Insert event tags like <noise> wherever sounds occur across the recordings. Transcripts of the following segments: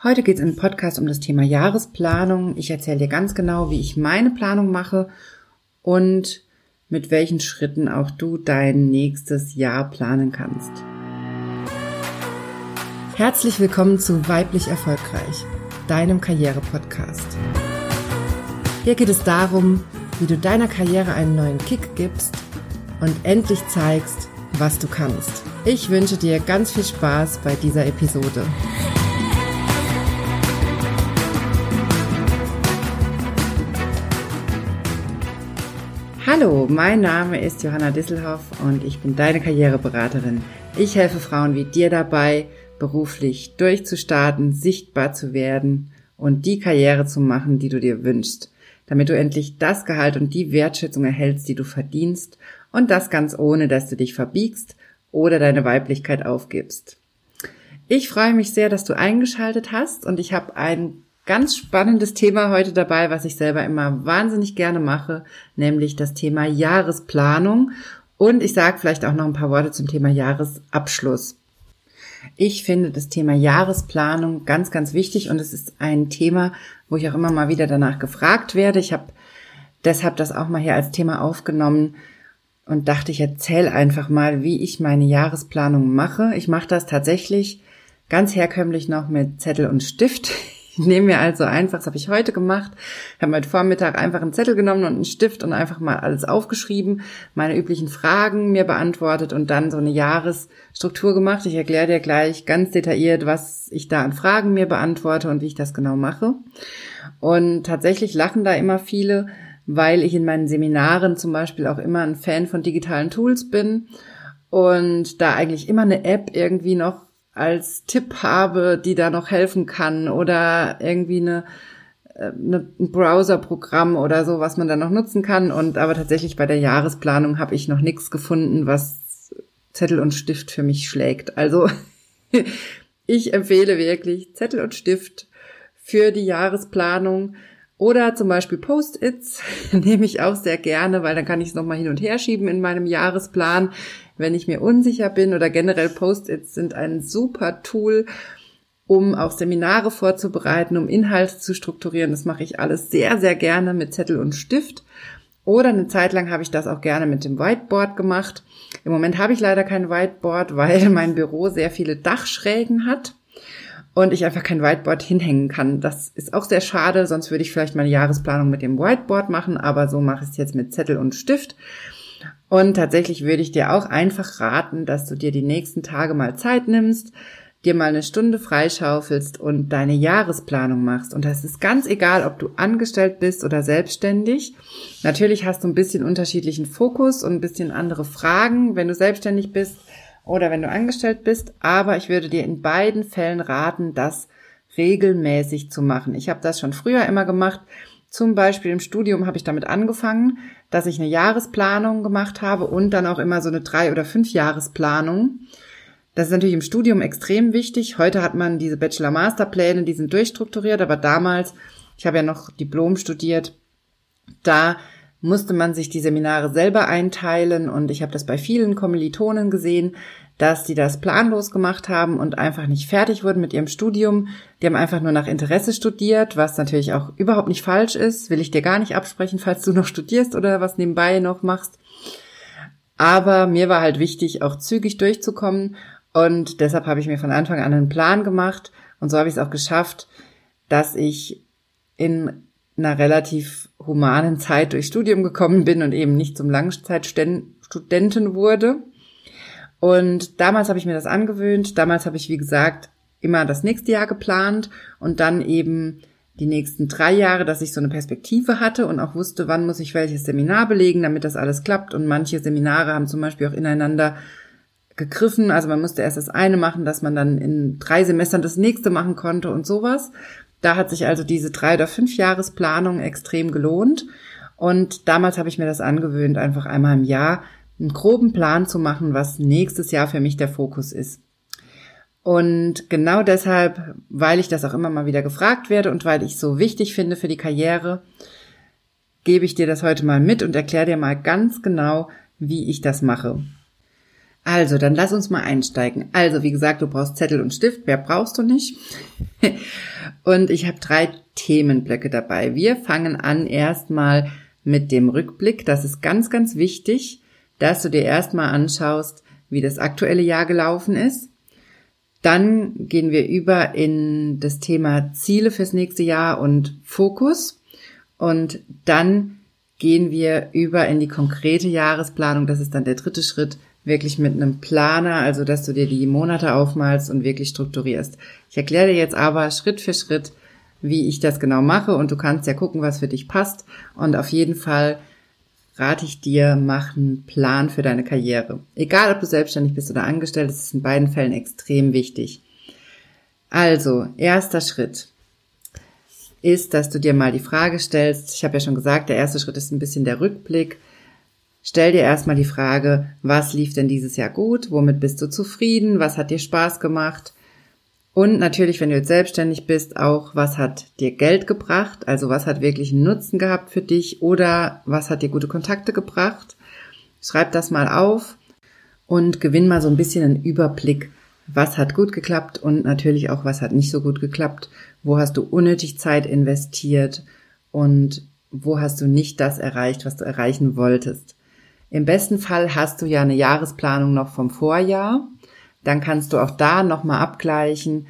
Heute geht es im Podcast um das Thema Jahresplanung. Ich erzähle dir ganz genau, wie ich meine Planung mache und mit welchen Schritten auch du dein nächstes Jahr planen kannst. Herzlich willkommen zu Weiblich Erfolgreich, deinem Karriere-Podcast. Hier geht es darum, wie du deiner Karriere einen neuen Kick gibst und endlich zeigst, was du kannst. Ich wünsche dir ganz viel Spaß bei dieser Episode. Hallo, mein Name ist Johanna Disselhoff und ich bin deine Karriereberaterin. Ich helfe Frauen wie dir dabei, beruflich durchzustarten, sichtbar zu werden und die Karriere zu machen, die du dir wünschst, damit du endlich das Gehalt und die Wertschätzung erhältst, die du verdienst und das ganz ohne, dass du dich verbiegst oder deine Weiblichkeit aufgibst. Ich freue mich sehr, dass du eingeschaltet hast und ich habe ein ganz spannendes Thema heute dabei, was ich selber immer wahnsinnig gerne mache, nämlich das Thema Jahresplanung. Und ich sage vielleicht auch noch ein paar Worte zum Thema Jahresabschluss. Ich finde das Thema Jahresplanung ganz, ganz wichtig und es ist ein Thema, wo ich auch immer mal wieder danach gefragt werde. Ich habe deshalb das auch mal hier als Thema aufgenommen und dachte, ich erzähle einfach mal, wie ich meine Jahresplanung mache. Ich mache das tatsächlich ganz herkömmlich noch mit Zettel und Stift. <laughs> Ich nehme mir also einfach, das habe ich heute gemacht, habe heute Vormittag einfach einen Zettel genommen und einen Stift und einfach mal alles aufgeschrieben, meine üblichen Fragen mir beantwortet und dann so eine Jahresstruktur gemacht. Ich erkläre dir gleich ganz detailliert, was ich da an Fragen mir beantworte und wie ich das genau mache. Und tatsächlich lachen da immer viele, weil ich in meinen Seminaren zum Beispiel auch immer ein Fan von digitalen Tools bin und da eigentlich immer eine App irgendwie noch als Tipp habe, die da noch helfen kann oder irgendwie eine, äh, eine, ein Browserprogramm oder so, was man da noch nutzen kann. Und aber tatsächlich bei der Jahresplanung habe ich noch nichts gefunden, was Zettel und Stift für mich schlägt. Also <laughs> ich empfehle wirklich Zettel und Stift für die Jahresplanung. Oder zum Beispiel Post-its <laughs> nehme ich auch sehr gerne, weil dann kann ich es nochmal hin und her schieben in meinem Jahresplan wenn ich mir unsicher bin oder generell Post-its sind ein super Tool, um auch Seminare vorzubereiten, um Inhalte zu strukturieren. Das mache ich alles sehr, sehr gerne mit Zettel und Stift. Oder eine Zeit lang habe ich das auch gerne mit dem Whiteboard gemacht. Im Moment habe ich leider kein Whiteboard, weil <laughs> mein Büro sehr viele Dachschrägen hat und ich einfach kein Whiteboard hinhängen kann. Das ist auch sehr schade, sonst würde ich vielleicht meine Jahresplanung mit dem Whiteboard machen, aber so mache ich es jetzt mit Zettel und Stift. Und tatsächlich würde ich dir auch einfach raten, dass du dir die nächsten Tage mal Zeit nimmst, dir mal eine Stunde freischaufelst und deine Jahresplanung machst. Und das ist ganz egal, ob du angestellt bist oder selbstständig. Natürlich hast du ein bisschen unterschiedlichen Fokus und ein bisschen andere Fragen, wenn du selbstständig bist oder wenn du angestellt bist. Aber ich würde dir in beiden Fällen raten, das regelmäßig zu machen. Ich habe das schon früher immer gemacht. Zum Beispiel im Studium habe ich damit angefangen, dass ich eine Jahresplanung gemacht habe und dann auch immer so eine drei- oder fünf Jahresplanung. Das ist natürlich im Studium extrem wichtig. Heute hat man diese Bachelor-Master-Pläne, die sind durchstrukturiert, aber damals, ich habe ja noch Diplom studiert, da musste man sich die Seminare selber einteilen und ich habe das bei vielen Kommilitonen gesehen, dass die das planlos gemacht haben und einfach nicht fertig wurden mit ihrem Studium. Die haben einfach nur nach Interesse studiert, was natürlich auch überhaupt nicht falsch ist. Will ich dir gar nicht absprechen, falls du noch studierst oder was nebenbei noch machst. Aber mir war halt wichtig, auch zügig durchzukommen und deshalb habe ich mir von Anfang an einen Plan gemacht und so habe ich es auch geschafft, dass ich in einer relativ humanen Zeit durchs Studium gekommen bin und eben nicht zum Langzeitstudenten wurde. Und damals habe ich mir das angewöhnt. Damals habe ich, wie gesagt, immer das nächste Jahr geplant und dann eben die nächsten drei Jahre, dass ich so eine Perspektive hatte und auch wusste, wann muss ich welches Seminar belegen, damit das alles klappt. Und manche Seminare haben zum Beispiel auch ineinander gegriffen. Also man musste erst das eine machen, dass man dann in drei Semestern das nächste machen konnte und sowas. Da hat sich also diese drei oder fünf Jahresplanung extrem gelohnt. Und damals habe ich mir das angewöhnt, einfach einmal im Jahr einen groben Plan zu machen, was nächstes Jahr für mich der Fokus ist. Und genau deshalb, weil ich das auch immer mal wieder gefragt werde und weil ich so wichtig finde für die Karriere, gebe ich dir das heute mal mit und erkläre dir mal ganz genau, wie ich das mache. Also, dann lass uns mal einsteigen. Also, wie gesagt, du brauchst Zettel und Stift. Wer brauchst du nicht? <laughs> und ich habe drei Themenblöcke dabei. Wir fangen an erstmal mit dem Rückblick. Das ist ganz, ganz wichtig, dass du dir erstmal anschaust, wie das aktuelle Jahr gelaufen ist. Dann gehen wir über in das Thema Ziele fürs nächste Jahr und Fokus. Und dann gehen wir über in die konkrete Jahresplanung. Das ist dann der dritte Schritt, wirklich mit einem Planer, also dass du dir die Monate aufmalst und wirklich strukturierst. Ich erkläre dir jetzt aber Schritt für Schritt, wie ich das genau mache und du kannst ja gucken, was für dich passt. Und auf jeden Fall rate ich dir, mach einen Plan für deine Karriere. Egal, ob du selbstständig bist oder angestellt, das ist in beiden Fällen extrem wichtig. Also, erster Schritt ist, dass du dir mal die Frage stellst, ich habe ja schon gesagt, der erste Schritt ist ein bisschen der Rückblick. Stell dir erstmal die Frage, was lief denn dieses Jahr gut? Womit bist du zufrieden? Was hat dir Spaß gemacht? Und natürlich, wenn du jetzt selbstständig bist, auch, was hat dir Geld gebracht? Also was hat wirklich einen Nutzen gehabt für dich? Oder was hat dir gute Kontakte gebracht? Schreib das mal auf und gewinn mal so ein bisschen einen Überblick, was hat gut geklappt und natürlich auch, was hat nicht so gut geklappt. Wo hast du unnötig Zeit investiert und wo hast du nicht das erreicht, was du erreichen wolltest. Im besten Fall hast du ja eine Jahresplanung noch vom Vorjahr. Dann kannst du auch da nochmal abgleichen,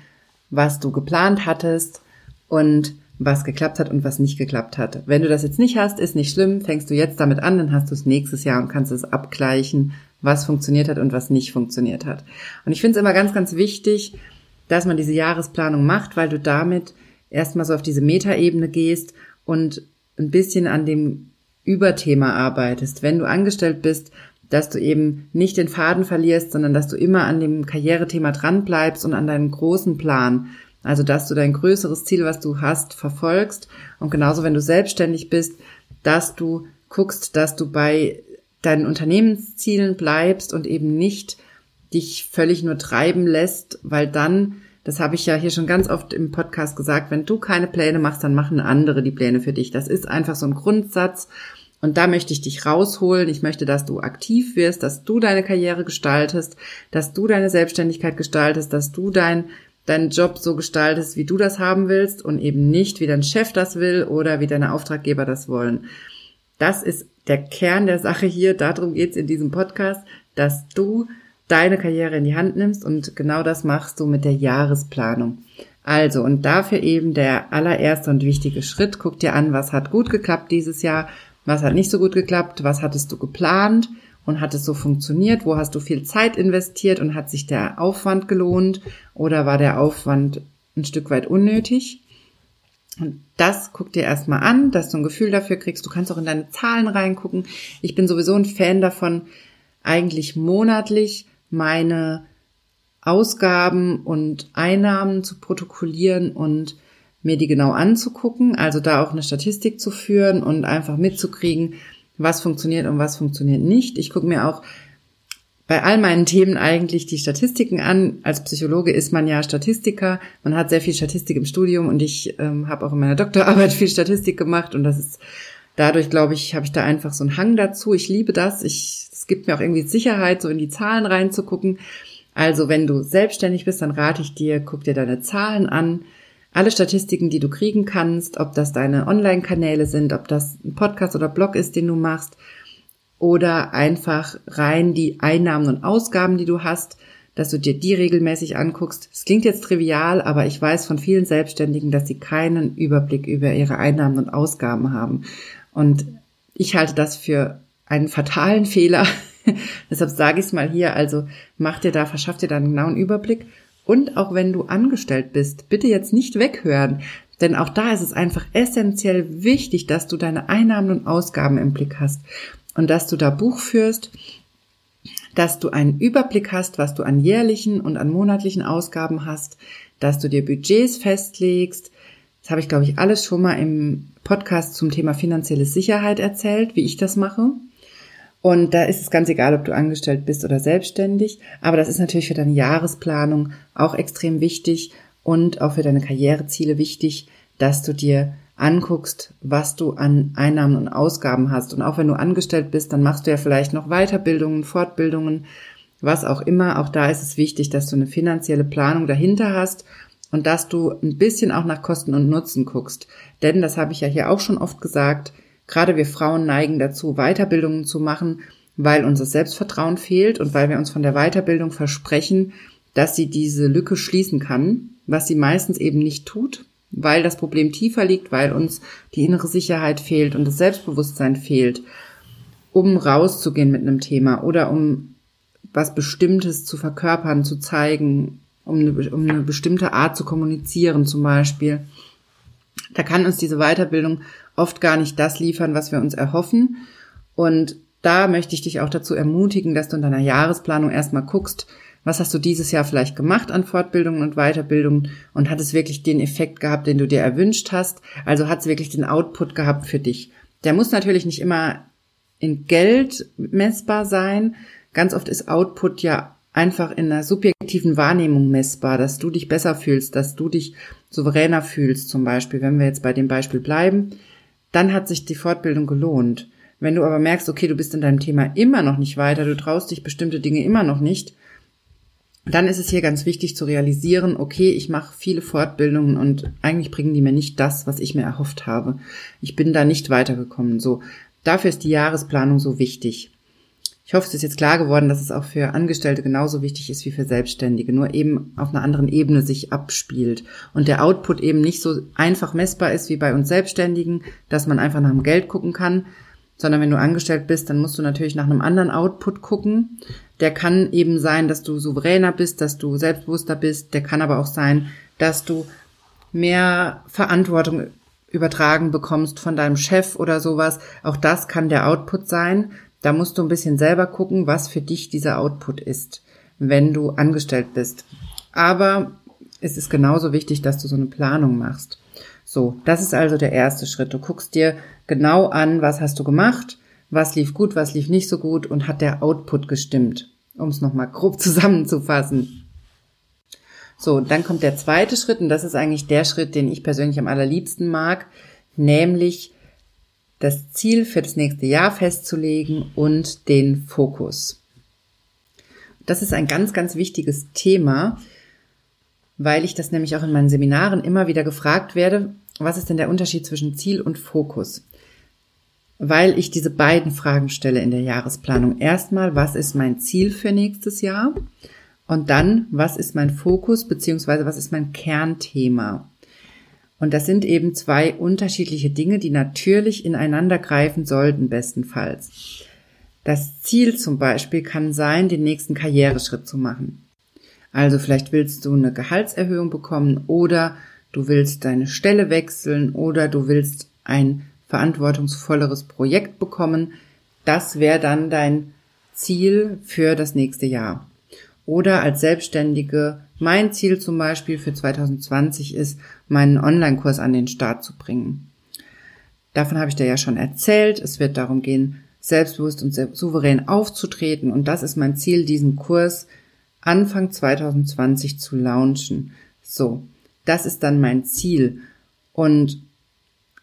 was du geplant hattest und was geklappt hat und was nicht geklappt hat. Wenn du das jetzt nicht hast, ist nicht schlimm. Fängst du jetzt damit an, dann hast du es nächstes Jahr und kannst es abgleichen, was funktioniert hat und was nicht funktioniert hat. Und ich finde es immer ganz, ganz wichtig, dass man diese Jahresplanung macht, weil du damit erstmal so auf diese Metaebene gehst und ein bisschen an dem Überthema arbeitest. Wenn du angestellt bist, dass du eben nicht den Faden verlierst, sondern dass du immer an dem Karrierethema dran bleibst und an deinem großen Plan. Also, dass du dein größeres Ziel, was du hast, verfolgst. Und genauso, wenn du selbstständig bist, dass du guckst, dass du bei deinen Unternehmenszielen bleibst und eben nicht dich völlig nur treiben lässt, weil dann, das habe ich ja hier schon ganz oft im Podcast gesagt, wenn du keine Pläne machst, dann machen andere die Pläne für dich. Das ist einfach so ein Grundsatz und da möchte ich dich rausholen. Ich möchte, dass du aktiv wirst, dass du deine Karriere gestaltest, dass du deine Selbstständigkeit gestaltest, dass du dein, deinen Job so gestaltest, wie du das haben willst und eben nicht, wie dein Chef das will oder wie deine Auftraggeber das wollen. Das ist der Kern der Sache hier. Darum geht's in diesem Podcast, dass du deine Karriere in die Hand nimmst und genau das machst du mit der Jahresplanung. Also, und dafür eben der allererste und wichtige Schritt. Guck dir an, was hat gut geklappt dieses Jahr, was hat nicht so gut geklappt? Was hattest du geplant? Und hat es so funktioniert? Wo hast du viel Zeit investiert und hat sich der Aufwand gelohnt? Oder war der Aufwand ein Stück weit unnötig? Und das guck dir erstmal an, dass du ein Gefühl dafür kriegst. Du kannst auch in deine Zahlen reingucken. Ich bin sowieso ein Fan davon, eigentlich monatlich meine Ausgaben und Einnahmen zu protokollieren und mir die genau anzugucken, also da auch eine Statistik zu führen und einfach mitzukriegen, was funktioniert und was funktioniert nicht. Ich gucke mir auch bei all meinen Themen eigentlich die Statistiken an. Als Psychologe ist man ja Statistiker. Man hat sehr viel Statistik im Studium und ich ähm, habe auch in meiner Doktorarbeit <laughs> viel Statistik gemacht und das ist dadurch, glaube ich, habe ich da einfach so einen Hang dazu. Ich liebe das. Ich, es gibt mir auch irgendwie Sicherheit, so in die Zahlen reinzugucken. Also wenn du selbstständig bist, dann rate ich dir, guck dir deine Zahlen an alle Statistiken, die du kriegen kannst, ob das deine Online-Kanäle sind, ob das ein Podcast oder Blog ist, den du machst, oder einfach rein die Einnahmen und Ausgaben, die du hast, dass du dir die regelmäßig anguckst. Es klingt jetzt trivial, aber ich weiß von vielen Selbstständigen, dass sie keinen Überblick über ihre Einnahmen und Ausgaben haben. Und ich halte das für einen fatalen <laughs> Fehler. Deshalb sage ich es mal hier. Also mach dir da, verschaff dir da einen genauen Überblick und auch wenn du angestellt bist, bitte jetzt nicht weghören. Denn auch da ist es einfach essentiell wichtig, dass du deine Einnahmen und Ausgaben im Blick hast und dass du da Buch führst, dass du einen Überblick hast, was du an jährlichen und an monatlichen Ausgaben hast, dass du dir Budgets festlegst. Das habe ich, glaube ich, alles schon mal im Podcast zum Thema finanzielle Sicherheit erzählt, wie ich das mache. Und da ist es ganz egal, ob du angestellt bist oder selbstständig. Aber das ist natürlich für deine Jahresplanung auch extrem wichtig und auch für deine Karriereziele wichtig, dass du dir anguckst, was du an Einnahmen und Ausgaben hast. Und auch wenn du angestellt bist, dann machst du ja vielleicht noch Weiterbildungen, Fortbildungen was auch immer. Auch da ist es wichtig, dass du eine finanzielle Planung dahinter hast und dass du ein bisschen auch nach Kosten und Nutzen guckst. Denn, das habe ich ja hier auch schon oft gesagt, gerade wir Frauen neigen dazu, Weiterbildungen zu machen, weil unser Selbstvertrauen fehlt und weil wir uns von der Weiterbildung versprechen, dass sie diese Lücke schließen kann, was sie meistens eben nicht tut, weil das Problem tiefer liegt, weil uns die innere Sicherheit fehlt und das Selbstbewusstsein fehlt, um rauszugehen mit einem Thema oder um was Bestimmtes zu verkörpern, zu zeigen, um eine, um eine bestimmte Art zu kommunizieren zum Beispiel. Da kann uns diese Weiterbildung oft gar nicht das liefern, was wir uns erhoffen. Und da möchte ich dich auch dazu ermutigen, dass du in deiner Jahresplanung erstmal guckst, was hast du dieses Jahr vielleicht gemacht an Fortbildungen und Weiterbildungen und hat es wirklich den Effekt gehabt, den du dir erwünscht hast? Also hat es wirklich den Output gehabt für dich? Der muss natürlich nicht immer in Geld messbar sein. Ganz oft ist Output ja einfach in einer subjektiven Wahrnehmung messbar, dass du dich besser fühlst, dass du dich souveräner fühlst, zum Beispiel, wenn wir jetzt bei dem Beispiel bleiben, dann hat sich die Fortbildung gelohnt. Wenn du aber merkst, okay, du bist in deinem Thema immer noch nicht weiter, du traust dich bestimmte Dinge immer noch nicht, dann ist es hier ganz wichtig zu realisieren, okay, ich mache viele Fortbildungen und eigentlich bringen die mir nicht das, was ich mir erhofft habe. Ich bin da nicht weitergekommen. So, dafür ist die Jahresplanung so wichtig. Ich hoffe, es ist jetzt klar geworden, dass es auch für Angestellte genauso wichtig ist wie für Selbstständige, nur eben auf einer anderen Ebene sich abspielt und der Output eben nicht so einfach messbar ist wie bei uns Selbstständigen, dass man einfach nach dem Geld gucken kann, sondern wenn du angestellt bist, dann musst du natürlich nach einem anderen Output gucken. Der kann eben sein, dass du souveräner bist, dass du selbstbewusster bist, der kann aber auch sein, dass du mehr Verantwortung übertragen bekommst von deinem Chef oder sowas. Auch das kann der Output sein. Da musst du ein bisschen selber gucken, was für dich dieser Output ist, wenn du angestellt bist. Aber es ist genauso wichtig, dass du so eine Planung machst. So, das ist also der erste Schritt. Du guckst dir genau an, was hast du gemacht, was lief gut, was lief nicht so gut und hat der Output gestimmt, um es nochmal grob <laughs> zusammenzufassen. So, dann kommt der zweite Schritt und das ist eigentlich der Schritt, den ich persönlich am allerliebsten mag, nämlich das Ziel für das nächste Jahr festzulegen und den Fokus. Das ist ein ganz, ganz wichtiges Thema, weil ich das nämlich auch in meinen Seminaren immer wieder gefragt werde, was ist denn der Unterschied zwischen Ziel und Fokus? Weil ich diese beiden Fragen stelle in der Jahresplanung. Erstmal, was ist mein Ziel für nächstes Jahr? Und dann, was ist mein Fokus beziehungsweise was ist mein Kernthema? Und das sind eben zwei unterschiedliche Dinge, die natürlich ineinander greifen sollten, bestenfalls. Das Ziel zum Beispiel kann sein, den nächsten Karriereschritt zu machen. Also vielleicht willst du eine Gehaltserhöhung bekommen oder du willst deine Stelle wechseln oder du willst ein verantwortungsvolleres Projekt bekommen. Das wäre dann dein Ziel für das nächste Jahr. Oder als Selbstständige, mein Ziel zum Beispiel für 2020 ist, meinen Online-Kurs an den Start zu bringen. Davon habe ich dir ja schon erzählt. Es wird darum gehen, selbstbewusst und souverän aufzutreten. Und das ist mein Ziel, diesen Kurs Anfang 2020 zu launchen. So, das ist dann mein Ziel. Und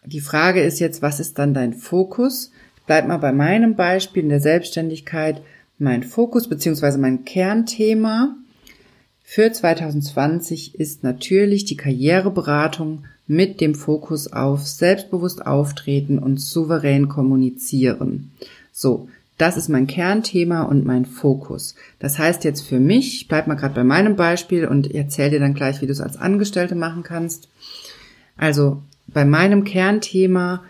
die Frage ist jetzt, was ist dann dein Fokus? Bleib mal bei meinem Beispiel in der Selbstständigkeit mein Fokus beziehungsweise mein Kernthema für 2020 ist natürlich die Karriereberatung mit dem Fokus auf selbstbewusst auftreten und souverän kommunizieren. So, das ist mein Kernthema und mein Fokus. Das heißt jetzt für mich, ich bleib mal gerade bei meinem Beispiel und erzähle dir dann gleich, wie du es als Angestellte machen kannst. Also bei meinem Kernthema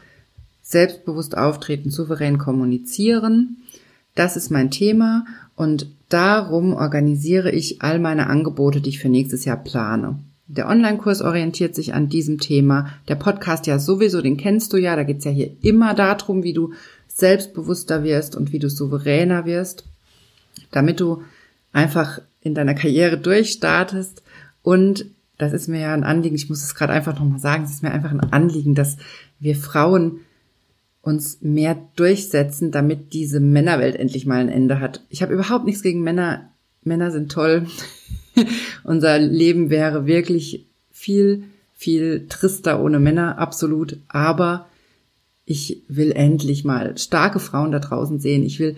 selbstbewusst auftreten, souverän kommunizieren das ist mein Thema und darum organisiere ich all meine Angebote, die ich für nächstes Jahr plane. Der Online-Kurs orientiert sich an diesem Thema. Der Podcast ja sowieso, den kennst du ja. Da geht's ja hier immer darum, wie du selbstbewusster wirst und wie du souveräner wirst, damit du einfach in deiner Karriere durchstartest. Und das ist mir ja ein Anliegen, ich muss es gerade einfach nochmal sagen, es ist mir einfach ein Anliegen, dass wir Frauen uns mehr durchsetzen, damit diese Männerwelt endlich mal ein Ende hat. Ich habe überhaupt nichts gegen Männer. Männer sind toll. <laughs> Unser Leben wäre wirklich viel, viel trister ohne Männer, absolut. Aber ich will endlich mal starke Frauen da draußen sehen. Ich will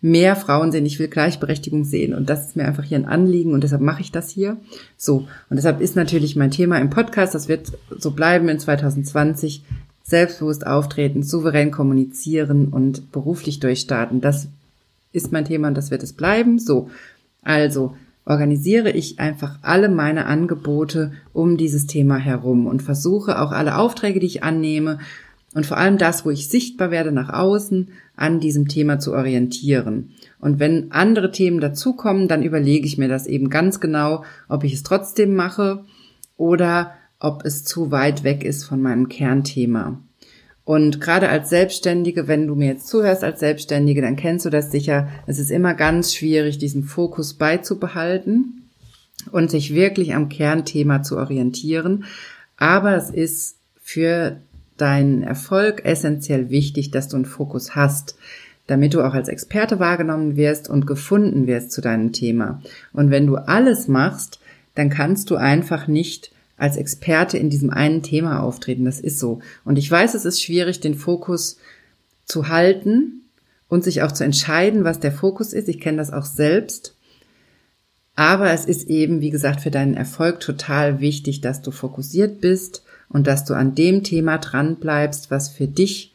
mehr Frauen sehen, ich will Gleichberechtigung sehen und das ist mir einfach hier ein Anliegen und deshalb mache ich das hier. So, und deshalb ist natürlich mein Thema im Podcast, das wird so bleiben in 2020, selbstbewusst auftreten, souverän kommunizieren und beruflich durchstarten. Das ist mein Thema und das wird es bleiben. So, also organisiere ich einfach alle meine Angebote um dieses Thema herum und versuche auch alle Aufträge, die ich annehme und vor allem das, wo ich sichtbar werde nach außen, an diesem Thema zu orientieren. Und wenn andere Themen dazukommen, dann überlege ich mir das eben ganz genau, ob ich es trotzdem mache oder ob es zu weit weg ist von meinem Kernthema. Und gerade als Selbstständige, wenn du mir jetzt zuhörst als Selbstständige, dann kennst du das sicher. Es ist immer ganz schwierig, diesen Fokus beizubehalten und sich wirklich am Kernthema zu orientieren. Aber es ist für deinen Erfolg essentiell wichtig, dass du einen Fokus hast, damit du auch als Experte wahrgenommen wirst und gefunden wirst zu deinem Thema. Und wenn du alles machst, dann kannst du einfach nicht als Experte in diesem einen Thema auftreten. Das ist so. Und ich weiß, es ist schwierig, den Fokus zu halten und sich auch zu entscheiden, was der Fokus ist. Ich kenne das auch selbst. Aber es ist eben, wie gesagt, für deinen Erfolg total wichtig, dass du fokussiert bist und dass du an dem Thema dran bleibst, was für dich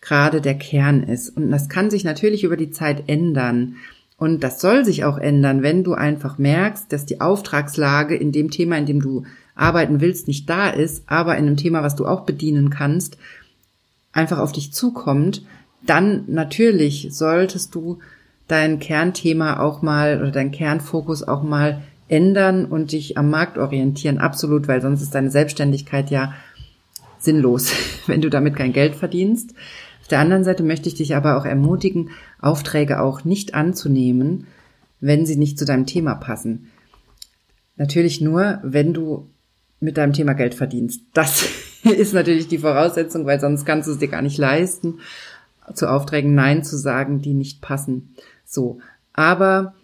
gerade der Kern ist. Und das kann sich natürlich über die Zeit ändern. Und das soll sich auch ändern, wenn du einfach merkst, dass die Auftragslage in dem Thema, in dem du arbeiten willst, nicht da ist, aber in einem Thema, was du auch bedienen kannst, einfach auf dich zukommt, dann natürlich solltest du dein Kernthema auch mal oder dein Kernfokus auch mal ändern und dich am Markt orientieren. Absolut, weil sonst ist deine Selbstständigkeit ja sinnlos, <laughs> wenn du damit kein Geld verdienst. Auf der anderen Seite möchte ich dich aber auch ermutigen, Aufträge auch nicht anzunehmen, wenn sie nicht zu deinem Thema passen. Natürlich nur, wenn du mit deinem Thema Geld verdienst. Das <laughs> ist natürlich die Voraussetzung, weil sonst kannst du es dir gar nicht leisten, zu Aufträgen Nein zu sagen, die nicht passen. So. Aber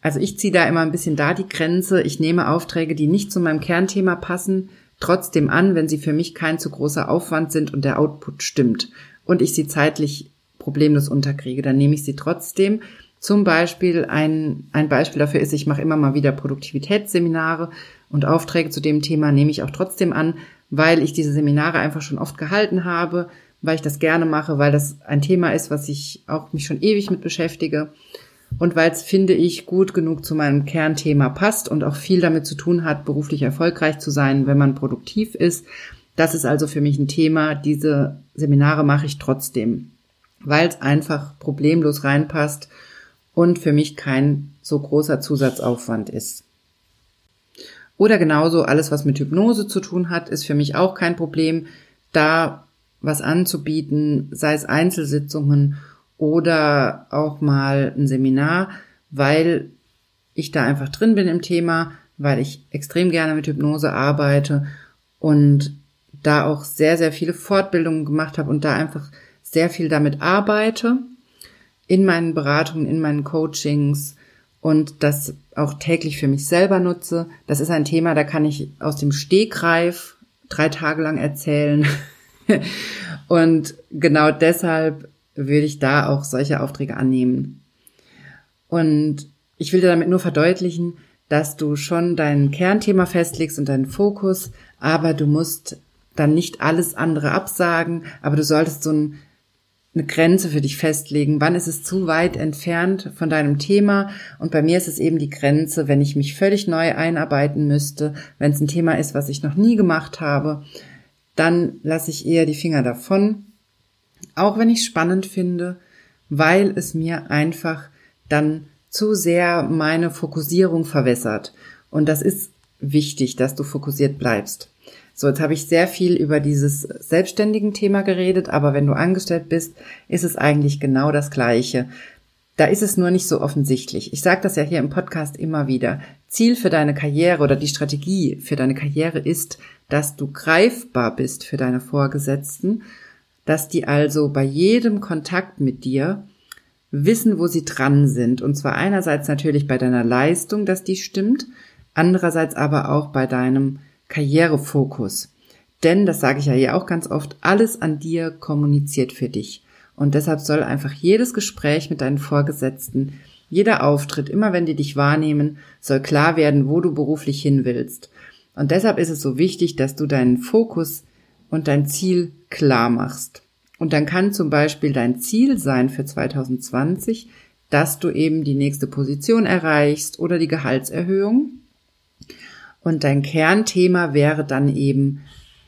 also ich ziehe da immer ein bisschen da die Grenze. Ich nehme Aufträge, die nicht zu meinem Kernthema passen, trotzdem an, wenn sie für mich kein zu großer Aufwand sind und der Output stimmt und ich sie zeitlich problemlos unterkriege, dann nehme ich sie trotzdem. Zum Beispiel ein, ein Beispiel dafür ist, ich mache immer mal wieder Produktivitätsseminare und Aufträge zu dem Thema nehme ich auch trotzdem an, weil ich diese Seminare einfach schon oft gehalten habe, weil ich das gerne mache, weil das ein Thema ist, was ich auch mich schon ewig mit beschäftige und weil es, finde ich, gut genug zu meinem Kernthema passt und auch viel damit zu tun hat, beruflich erfolgreich zu sein, wenn man produktiv ist. Das ist also für mich ein Thema. Diese Seminare mache ich trotzdem, weil es einfach problemlos reinpasst und für mich kein so großer Zusatzaufwand ist. Oder genauso alles, was mit Hypnose zu tun hat, ist für mich auch kein Problem, da was anzubieten, sei es Einzelsitzungen oder auch mal ein Seminar, weil ich da einfach drin bin im Thema, weil ich extrem gerne mit Hypnose arbeite und da auch sehr, sehr viele Fortbildungen gemacht habe und da einfach sehr viel damit arbeite in meinen Beratungen, in meinen Coachings und das auch täglich für mich selber nutze. Das ist ein Thema, da kann ich aus dem Stegreif drei Tage lang erzählen. <laughs> und genau deshalb würde ich da auch solche Aufträge annehmen. Und ich will dir damit nur verdeutlichen, dass du schon dein Kernthema festlegst und deinen Fokus, aber du musst dann nicht alles andere absagen, aber du solltest so ein, eine Grenze für dich festlegen. Wann ist es zu weit entfernt von deinem Thema? Und bei mir ist es eben die Grenze, wenn ich mich völlig neu einarbeiten müsste, wenn es ein Thema ist, was ich noch nie gemacht habe, dann lasse ich eher die Finger davon auch wenn ich spannend finde, weil es mir einfach dann zu sehr meine Fokussierung verwässert. Und das ist wichtig, dass du fokussiert bleibst. So, jetzt habe ich sehr viel über dieses selbstständigen Thema geredet, aber wenn du angestellt bist, ist es eigentlich genau das Gleiche. Da ist es nur nicht so offensichtlich. Ich sage das ja hier im Podcast immer wieder. Ziel für deine Karriere oder die Strategie für deine Karriere ist, dass du greifbar bist für deine Vorgesetzten dass die also bei jedem Kontakt mit dir wissen, wo sie dran sind. Und zwar einerseits natürlich bei deiner Leistung, dass die stimmt, andererseits aber auch bei deinem Karrierefokus. Denn, das sage ich ja hier auch ganz oft, alles an dir kommuniziert für dich. Und deshalb soll einfach jedes Gespräch mit deinen Vorgesetzten, jeder Auftritt, immer wenn die dich wahrnehmen, soll klar werden, wo du beruflich hin willst. Und deshalb ist es so wichtig, dass du deinen Fokus und dein Ziel klar machst. Und dann kann zum Beispiel dein Ziel sein für 2020, dass du eben die nächste Position erreichst oder die Gehaltserhöhung. Und dein Kernthema wäre dann eben,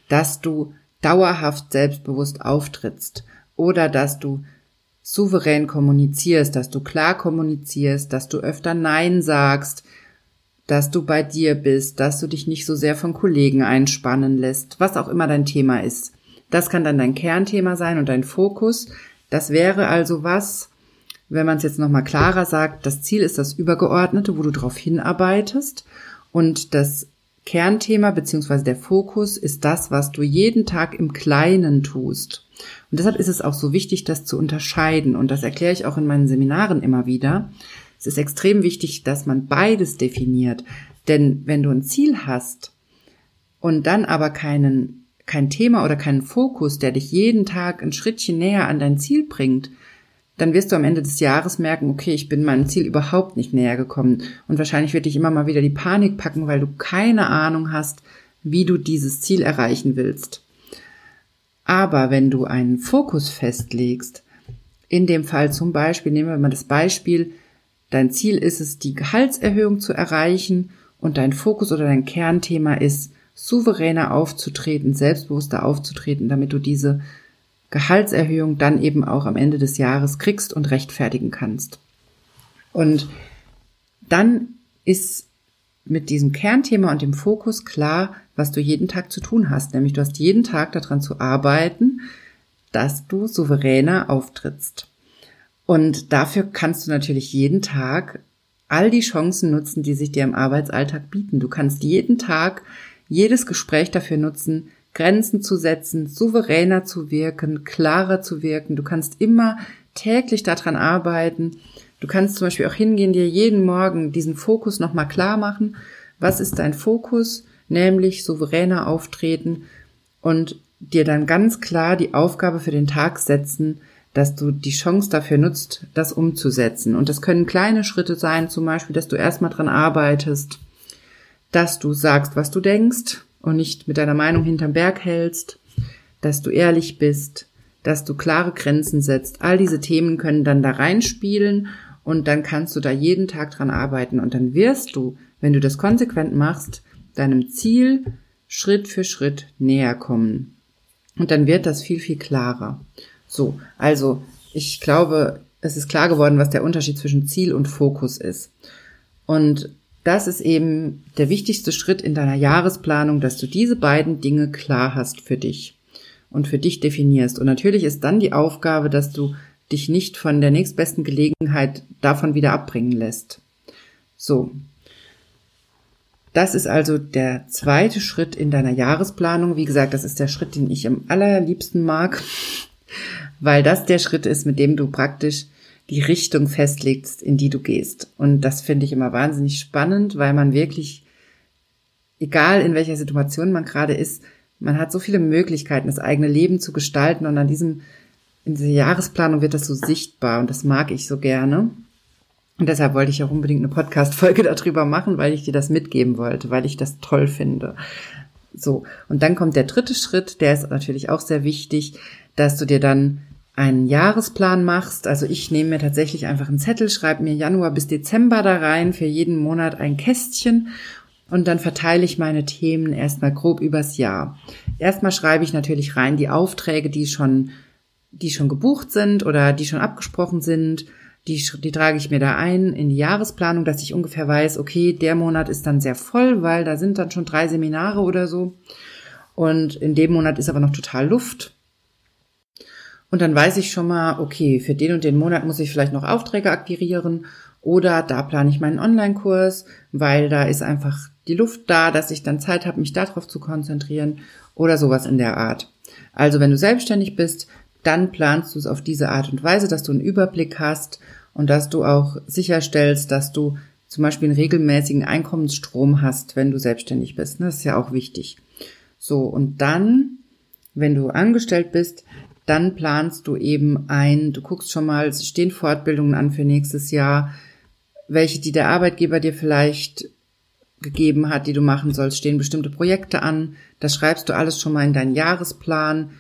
dass du dauerhaft selbstbewusst auftrittst oder dass du souverän kommunizierst, dass du klar kommunizierst, dass du öfter Nein sagst, dass du bei dir bist, dass du dich nicht so sehr von Kollegen einspannen lässt, was auch immer dein Thema ist. Das kann dann dein Kernthema sein und dein Fokus. Das wäre also was, wenn man es jetzt nochmal klarer sagt, das Ziel ist das Übergeordnete, wo du darauf hinarbeitest und das Kernthema beziehungsweise der Fokus ist das, was du jeden Tag im Kleinen tust. Und deshalb ist es auch so wichtig, das zu unterscheiden. Und das erkläre ich auch in meinen Seminaren immer wieder. Es ist extrem wichtig, dass man beides definiert. Denn wenn du ein Ziel hast und dann aber keinen, kein Thema oder keinen Fokus, der dich jeden Tag ein Schrittchen näher an dein Ziel bringt, dann wirst du am Ende des Jahres merken, okay, ich bin meinem Ziel überhaupt nicht näher gekommen. Und wahrscheinlich wird dich immer mal wieder die Panik packen, weil du keine Ahnung hast, wie du dieses Ziel erreichen willst. Aber wenn du einen Fokus festlegst, in dem Fall zum Beispiel, nehmen wir mal das Beispiel, dein Ziel ist es, die Gehaltserhöhung zu erreichen und dein Fokus oder dein Kernthema ist, souveräner aufzutreten, selbstbewusster aufzutreten, damit du diese Gehaltserhöhung dann eben auch am Ende des Jahres kriegst und rechtfertigen kannst. Und dann ist mit diesem Kernthema und dem Fokus klar, was du jeden Tag zu tun hast. Nämlich du hast jeden Tag daran zu arbeiten, dass du souveräner auftrittst. Und dafür kannst du natürlich jeden Tag all die Chancen nutzen, die sich dir im Arbeitsalltag bieten. Du kannst jeden Tag jedes Gespräch dafür nutzen, Grenzen zu setzen, souveräner zu wirken, klarer zu wirken. Du kannst immer täglich daran arbeiten. Du kannst zum Beispiel auch hingehen, dir jeden Morgen diesen Fokus nochmal klar machen. Was ist dein Fokus? Nämlich souveräner auftreten und dir dann ganz klar die Aufgabe für den Tag setzen, dass du die Chance dafür nutzt, das umzusetzen. Und das können kleine Schritte sein, zum Beispiel, dass du erstmal dran arbeitest, dass du sagst, was du denkst, und nicht mit deiner Meinung hinterm Berg hältst, dass du ehrlich bist, dass du klare Grenzen setzt. All diese Themen können dann da reinspielen und dann kannst du da jeden Tag dran arbeiten und dann wirst du, wenn du das konsequent machst, deinem Ziel Schritt für Schritt näher kommen. Und dann wird das viel, viel klarer. So, also ich glaube, es ist klar geworden, was der Unterschied zwischen Ziel und Fokus ist. Und das ist eben der wichtigste Schritt in deiner Jahresplanung, dass du diese beiden Dinge klar hast für dich und für dich definierst. Und natürlich ist dann die Aufgabe, dass du dich nicht von der nächstbesten Gelegenheit davon wieder abbringen lässt. So. Das ist also der zweite Schritt in deiner Jahresplanung. Wie gesagt, das ist der Schritt, den ich am allerliebsten mag, <laughs> weil das der Schritt ist, mit dem du praktisch die Richtung festlegst, in die du gehst. Und das finde ich immer wahnsinnig spannend, weil man wirklich, egal in welcher Situation man gerade ist, man hat so viele Möglichkeiten, das eigene Leben zu gestalten und an diesem, in dieser Jahresplanung wird das so sichtbar und das mag ich so gerne. Und deshalb wollte ich auch unbedingt eine Podcast-Folge <laughs> darüber machen, weil ich dir das mitgeben wollte, weil ich das toll finde. So. Und dann kommt der dritte Schritt, der ist natürlich auch sehr wichtig, dass du dir dann einen Jahresplan machst. Also ich nehme mir tatsächlich einfach einen Zettel, schreibe mir Januar bis Dezember da rein, für jeden Monat ein Kästchen und dann verteile ich meine Themen erstmal grob übers Jahr. Erstmal schreibe ich natürlich rein die Aufträge, die schon, die schon gebucht sind oder die schon abgesprochen sind. Die, die trage ich mir da ein in die Jahresplanung, dass ich ungefähr weiß, okay, der Monat ist dann sehr voll, weil da sind dann schon drei Seminare oder so. Und in dem Monat ist aber noch total Luft. Und dann weiß ich schon mal, okay, für den und den Monat muss ich vielleicht noch Aufträge akquirieren oder da plane ich meinen Online-Kurs, weil da ist einfach die Luft da, dass ich dann Zeit habe, mich darauf zu konzentrieren oder sowas in der Art. Also wenn du selbstständig bist, dann planst du es auf diese Art und Weise, dass du einen Überblick hast und dass du auch sicherstellst, dass du zum Beispiel einen regelmäßigen Einkommensstrom hast, wenn du selbstständig bist. Das ist ja auch wichtig. So, und dann, wenn du angestellt bist, dann planst du eben ein, du guckst schon mal, es stehen Fortbildungen an für nächstes Jahr, welche die der Arbeitgeber dir vielleicht gegeben hat, die du machen sollst, stehen bestimmte Projekte an. Das schreibst du alles schon mal in deinen Jahresplan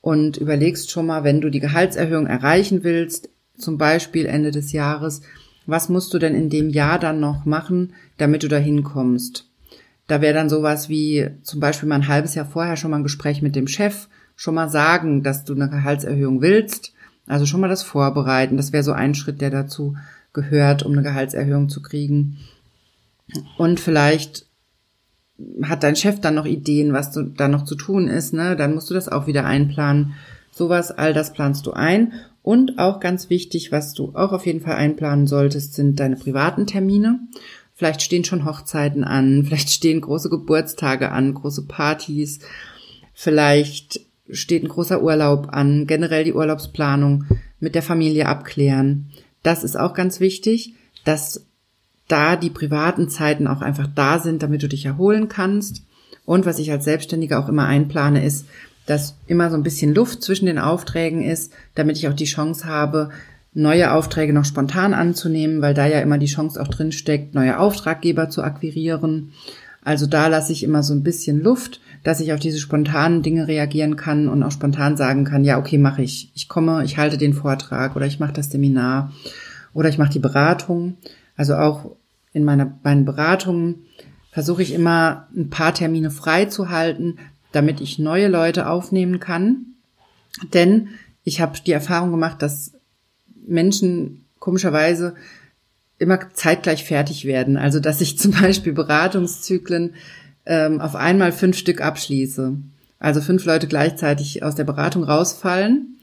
und überlegst schon mal, wenn du die Gehaltserhöhung erreichen willst, zum Beispiel Ende des Jahres, was musst du denn in dem Jahr dann noch machen, damit du da hinkommst? Da wäre dann sowas wie zum Beispiel mal ein halbes Jahr vorher schon mal ein Gespräch mit dem Chef, schon mal sagen, dass du eine Gehaltserhöhung willst, also schon mal das vorbereiten. Das wäre so ein Schritt, der dazu gehört, um eine Gehaltserhöhung zu kriegen. Und vielleicht hat dein Chef dann noch Ideen, was du da noch zu tun ist, ne? Dann musst du das auch wieder einplanen. Sowas, all das planst du ein. Und auch ganz wichtig, was du auch auf jeden Fall einplanen solltest, sind deine privaten Termine. Vielleicht stehen schon Hochzeiten an, <laughs> vielleicht stehen große Geburtstage an, große Partys, vielleicht steht ein großer Urlaub an, generell die Urlaubsplanung mit der Familie abklären. Das ist auch ganz wichtig, dass da die privaten Zeiten auch einfach da sind, damit du dich erholen kannst. Und was ich als Selbstständiger auch immer einplane, ist, dass immer so ein bisschen Luft zwischen den Aufträgen ist, damit ich auch die Chance habe, neue Aufträge noch spontan anzunehmen, weil da ja immer die Chance auch drin steckt, neue Auftraggeber zu akquirieren. Also da lasse ich immer so ein bisschen Luft, dass ich auf diese spontanen Dinge reagieren kann und auch spontan sagen kann, ja, okay, mache ich. Ich komme, ich halte den Vortrag oder ich mache das Seminar oder ich mache die Beratung. Also auch in meiner, meinen Beratungen versuche ich immer ein paar Termine frei zu halten, damit ich neue Leute aufnehmen kann. Denn ich habe die Erfahrung gemacht, dass Menschen komischerweise immer zeitgleich fertig werden. Also dass ich <laughs> zum Beispiel Beratungszyklen ähm, auf einmal fünf Stück abschließe. Also fünf Leute gleichzeitig aus der Beratung rausfallen.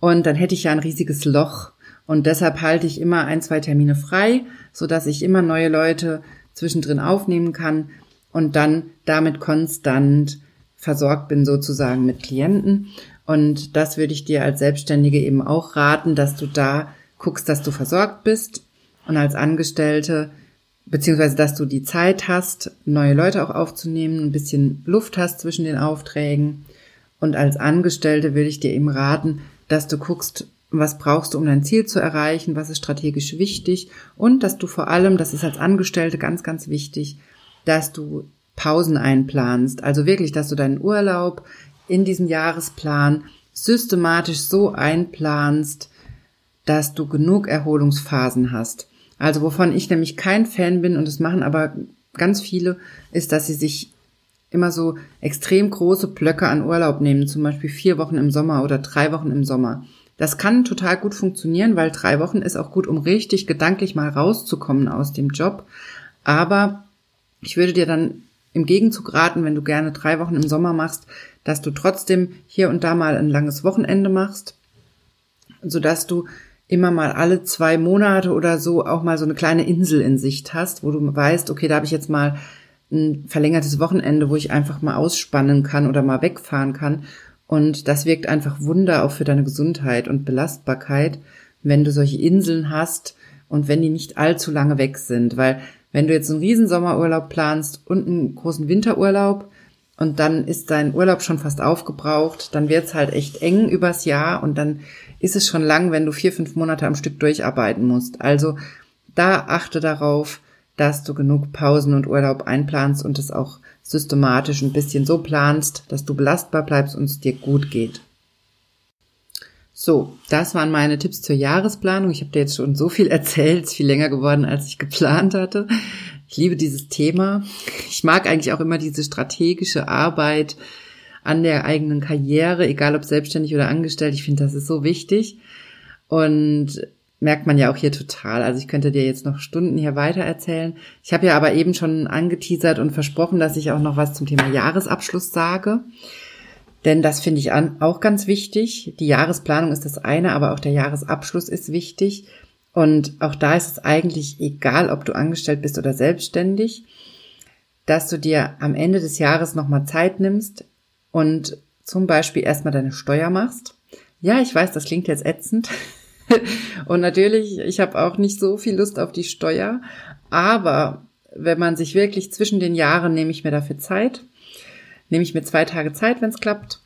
Und dann hätte ich ja ein riesiges Loch. Und deshalb halte ich immer ein, zwei Termine frei, so dass ich immer neue Leute zwischendrin aufnehmen kann und dann damit konstant versorgt bin sozusagen mit Klienten. Und das würde ich dir als Selbstständige eben auch raten, dass du da guckst, dass du versorgt bist und als Angestellte, beziehungsweise dass du die Zeit hast, neue Leute auch aufzunehmen, ein bisschen Luft hast zwischen den Aufträgen. Und als Angestellte würde ich dir eben raten, dass du guckst, was brauchst du, um dein Ziel zu erreichen, was ist strategisch wichtig und dass du vor allem, das ist als Angestellte ganz, ganz wichtig, dass du Pausen einplanst. Also wirklich, dass du deinen Urlaub in diesem Jahresplan systematisch so einplanst, dass du genug Erholungsphasen hast. Also wovon ich nämlich kein Fan bin und das machen aber ganz viele, ist, dass sie sich immer so extrem große Blöcke an Urlaub nehmen, zum Beispiel vier Wochen im Sommer oder drei Wochen im Sommer. Das kann total gut funktionieren, weil drei Wochen ist auch gut, um richtig gedanklich mal rauszukommen aus dem Job. Aber ich würde dir dann im Gegenzug raten, wenn du gerne drei Wochen im Sommer machst, dass du trotzdem hier und da mal ein langes Wochenende machst, sodass du immer mal alle zwei Monate oder so auch mal so eine kleine Insel in Sicht hast, wo du weißt, okay, da habe ich jetzt mal ein verlängertes Wochenende, wo ich einfach mal ausspannen kann oder mal wegfahren kann und das wirkt einfach Wunder auch für deine Gesundheit und Belastbarkeit, wenn du solche Inseln hast und wenn die nicht allzu lange weg sind. Weil wenn du jetzt einen riesen Sommerurlaub planst und einen großen Winterurlaub und dann ist dein Urlaub schon fast aufgebraucht, dann wird's halt echt eng übers Jahr und dann ist es schon lang, wenn du vier, fünf Monate am Stück durcharbeiten musst. Also da achte darauf, dass du genug Pausen und Urlaub einplanst und es auch systematisch ein bisschen so planst, dass du belastbar bleibst und es dir gut geht. So, das waren meine Tipps zur Jahresplanung. Ich habe dir jetzt schon so viel <laughs> erzählt, ist viel länger geworden, als ich geplant hatte. Ich liebe dieses Thema. Ich mag eigentlich auch immer diese strategische Arbeit an der eigenen Karriere, egal ob selbstständig oder angestellt. Ich finde, das ist so wichtig. Und merkt man ja auch hier total. Also ich könnte dir jetzt noch Stunden hier weiter erzählen. Ich habe ja aber eben schon angeteasert und versprochen, dass ich auch noch was zum Thema Jahresabschluss sage. Denn das finde ich auch ganz wichtig. Die Jahresplanung ist das eine, aber auch der Jahresabschluss ist wichtig. Und auch da ist es eigentlich egal, ob du angestellt bist oder selbstständig, dass du dir am Ende des Jahres nochmal Zeit nimmst und zum Beispiel erstmal deine Steuer machst. Ja, ich weiß, das klingt jetzt ätzend. <laughs> und natürlich, ich habe auch nicht so viel Lust auf die Steuer, aber wenn man sich wirklich zwischen den Jahren nehme ich mir dafür Zeit, nehme ich mir zwei Tage Zeit, wenn es klappt,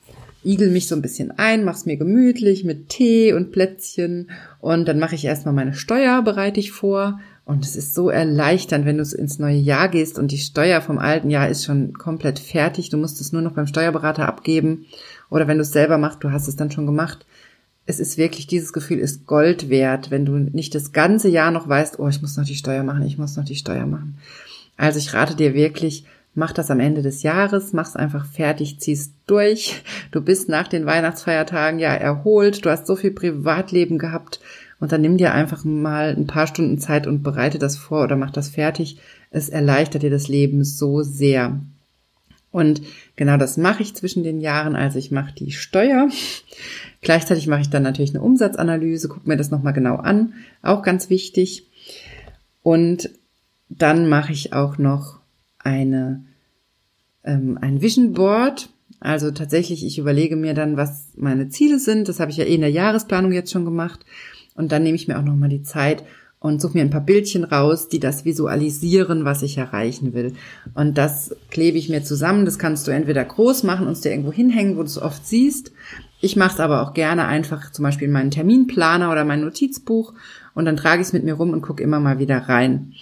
igel mich so ein bisschen ein, mach's mir gemütlich mit Tee und Plätzchen und dann mache ich erstmal meine Steuer, bereite ich vor und es ist so erleichternd, wenn du ins neue Jahr gehst und die Steuer vom alten Jahr ist schon komplett fertig. Du musst es nur noch beim Steuerberater abgeben oder wenn du es selber machst, du hast es dann schon gemacht. Es ist wirklich, dieses Gefühl ist Gold wert, wenn du nicht das ganze Jahr noch weißt, oh, ich muss noch die Steuer machen, ich muss noch die Steuer machen. Also ich rate dir wirklich, mach das am Ende des Jahres, mach's einfach fertig, zieh's durch. Du bist nach den Weihnachtsfeiertagen ja erholt, du hast so viel Privatleben gehabt und dann nimm dir einfach mal ein paar Stunden Zeit und bereite das vor oder mach das fertig. Es erleichtert dir das Leben so sehr. Und genau das mache ich zwischen den Jahren. Also ich mache die Steuer. Gleichzeitig mache ich dann natürlich eine Umsatzanalyse, gucke mir das nochmal genau an. Auch ganz wichtig. Und dann mache ich auch noch eine, ähm, ein Vision Board. Also tatsächlich, ich überlege mir dann, was meine Ziele sind. Das habe ich ja eh in der Jahresplanung jetzt schon gemacht. Und dann nehme ich mir auch nochmal die Zeit und suche mir ein paar Bildchen raus, die das visualisieren, was ich erreichen will. Und das klebe ich mir zusammen. Das kannst du entweder groß machen und es dir irgendwo hinhängen, wo du es oft siehst. Ich mache es aber auch gerne einfach zum Beispiel in meinen Terminplaner oder mein Notizbuch und dann trage ich es mit mir rum und gucke immer mal wieder rein.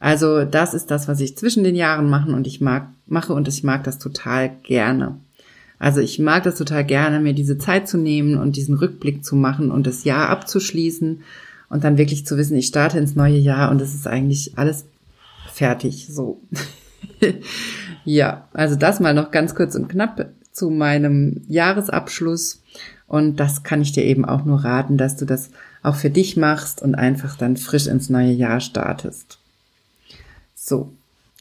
Also das ist das, was ich zwischen den Jahren machen und ich mag, mache und ich mag das total gerne. Also ich mag das total gerne, mir diese Zeit zu nehmen und diesen Rückblick zu machen und das Jahr abzuschließen und dann wirklich zu wissen, ich starte ins neue Jahr und es ist eigentlich alles fertig, so. <laughs> ja, also das mal noch ganz kurz und knapp zu meinem Jahresabschluss und das kann ich dir eben auch nur raten, dass du das auch für dich machst und einfach dann frisch ins neue Jahr startest. So,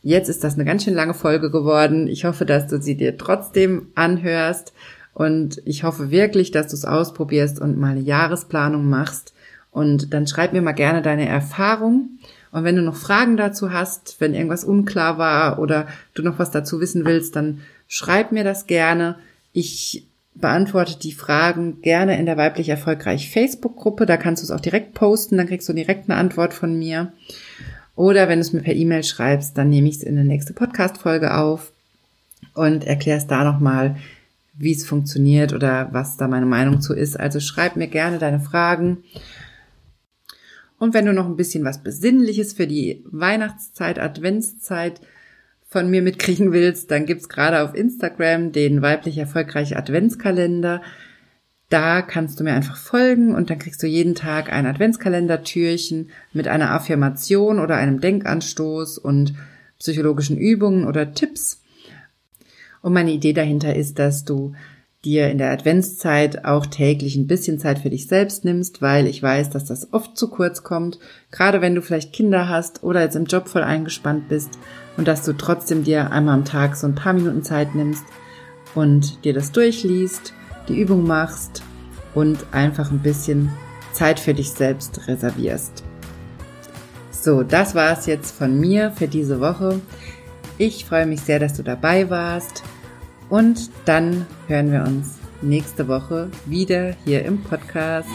jetzt ist das eine ganz schön lange Folge geworden. Ich hoffe, dass du sie dir trotzdem anhörst und ich hoffe wirklich, dass du es ausprobierst und mal eine Jahresplanung machst. Und dann schreib mir mal gerne deine Erfahrung. Und wenn du noch Fragen dazu hast, wenn irgendwas unklar war oder du noch was dazu wissen willst, dann schreib mir das gerne. Ich beantworte die Fragen gerne in der weiblich erfolgreich Facebook-Gruppe. Da kannst du es auch direkt posten, dann kriegst du direkt eine Antwort von mir. Oder wenn du es mir per E-Mail schreibst, dann nehme ich es in der nächste Podcast-Folge auf und erklärst da nochmal, wie es funktioniert oder was da meine Meinung zu ist. Also schreib mir gerne deine Fragen. Und wenn du noch ein bisschen was Besinnliches für die Weihnachtszeit, Adventszeit von mir mitkriegen willst, dann gibt's gerade auf Instagram den weiblich erfolgreiche Adventskalender. Da kannst du mir einfach folgen und dann kriegst du jeden Tag ein Adventskalender-Türchen mit einer Affirmation oder einem Denkanstoß und psychologischen Übungen oder Tipps. Und meine Idee dahinter ist, dass du dir in der Adventszeit auch täglich ein bisschen Zeit für dich selbst nimmst, weil ich weiß, dass das oft zu kurz kommt, gerade wenn du vielleicht Kinder hast oder jetzt im Job voll eingespannt bist und dass du trotzdem dir einmal am Tag so ein paar Minuten Zeit nimmst und dir das durchliest die Übung machst und einfach ein bisschen Zeit für dich selbst reservierst. So, das war es jetzt von mir für diese Woche. Ich freue mich sehr, dass du dabei warst und dann hören wir uns nächste Woche wieder hier im Podcast.